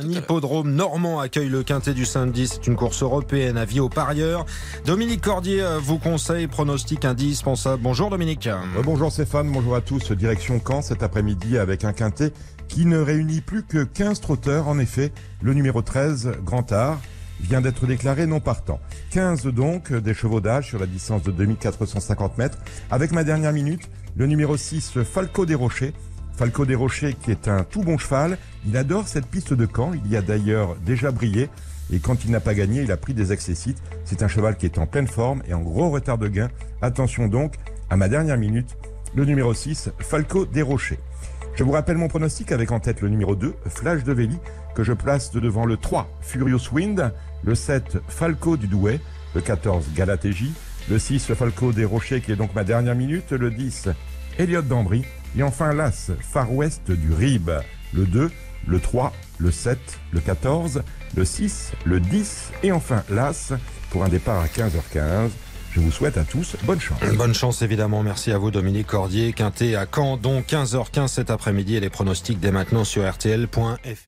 Un hippodrome normand accueille le quintet du samedi. C'est une course européenne à vie aux parieurs. Dominique Cordier euh, vous conseille pronostic indispensable. Bonjour Dominique. bonjour Stéphane, bonjour à tous. Direction Caen cet après-midi avec un quintet qui ne réunit plus que 15 trotteurs. En effet, le numéro 13, Grand Art, vient d'être déclaré non partant. 15 donc, des chevaux d'âge sur la distance de 2450 mètres. Avec ma dernière minute, le numéro 6, Falco des Rochers. Falco des Rochers qui est un tout bon cheval. Il adore cette piste de camp. Il y a d'ailleurs déjà brillé. Et quand il n'a pas gagné, il a pris des accessites. C'est un cheval qui est en pleine forme et en gros retard de gain. Attention donc, à ma dernière minute, le numéro 6, Falco des Rochers. Je vous rappelle mon pronostic avec en tête le numéro 2, Flash de Véli, que je place devant le 3, Furious Wind, le 7, Falco du Douai, le 14, Galatégie, le 6, Falco des Rochers, qui est donc ma dernière minute, le 10, Elliott d'Ambry, et enfin l'As, Far West du Rib, le 2, le 3, le 7, le 14, le 6, le 10, et enfin l'As, pour un départ à 15h15. Je vous souhaite à tous bonne chance. Bonne chance évidemment. Merci à vous Dominique Cordier. Quintet à Caen, donc 15h15 cet après-midi et les pronostics dès maintenant sur rtl.fr.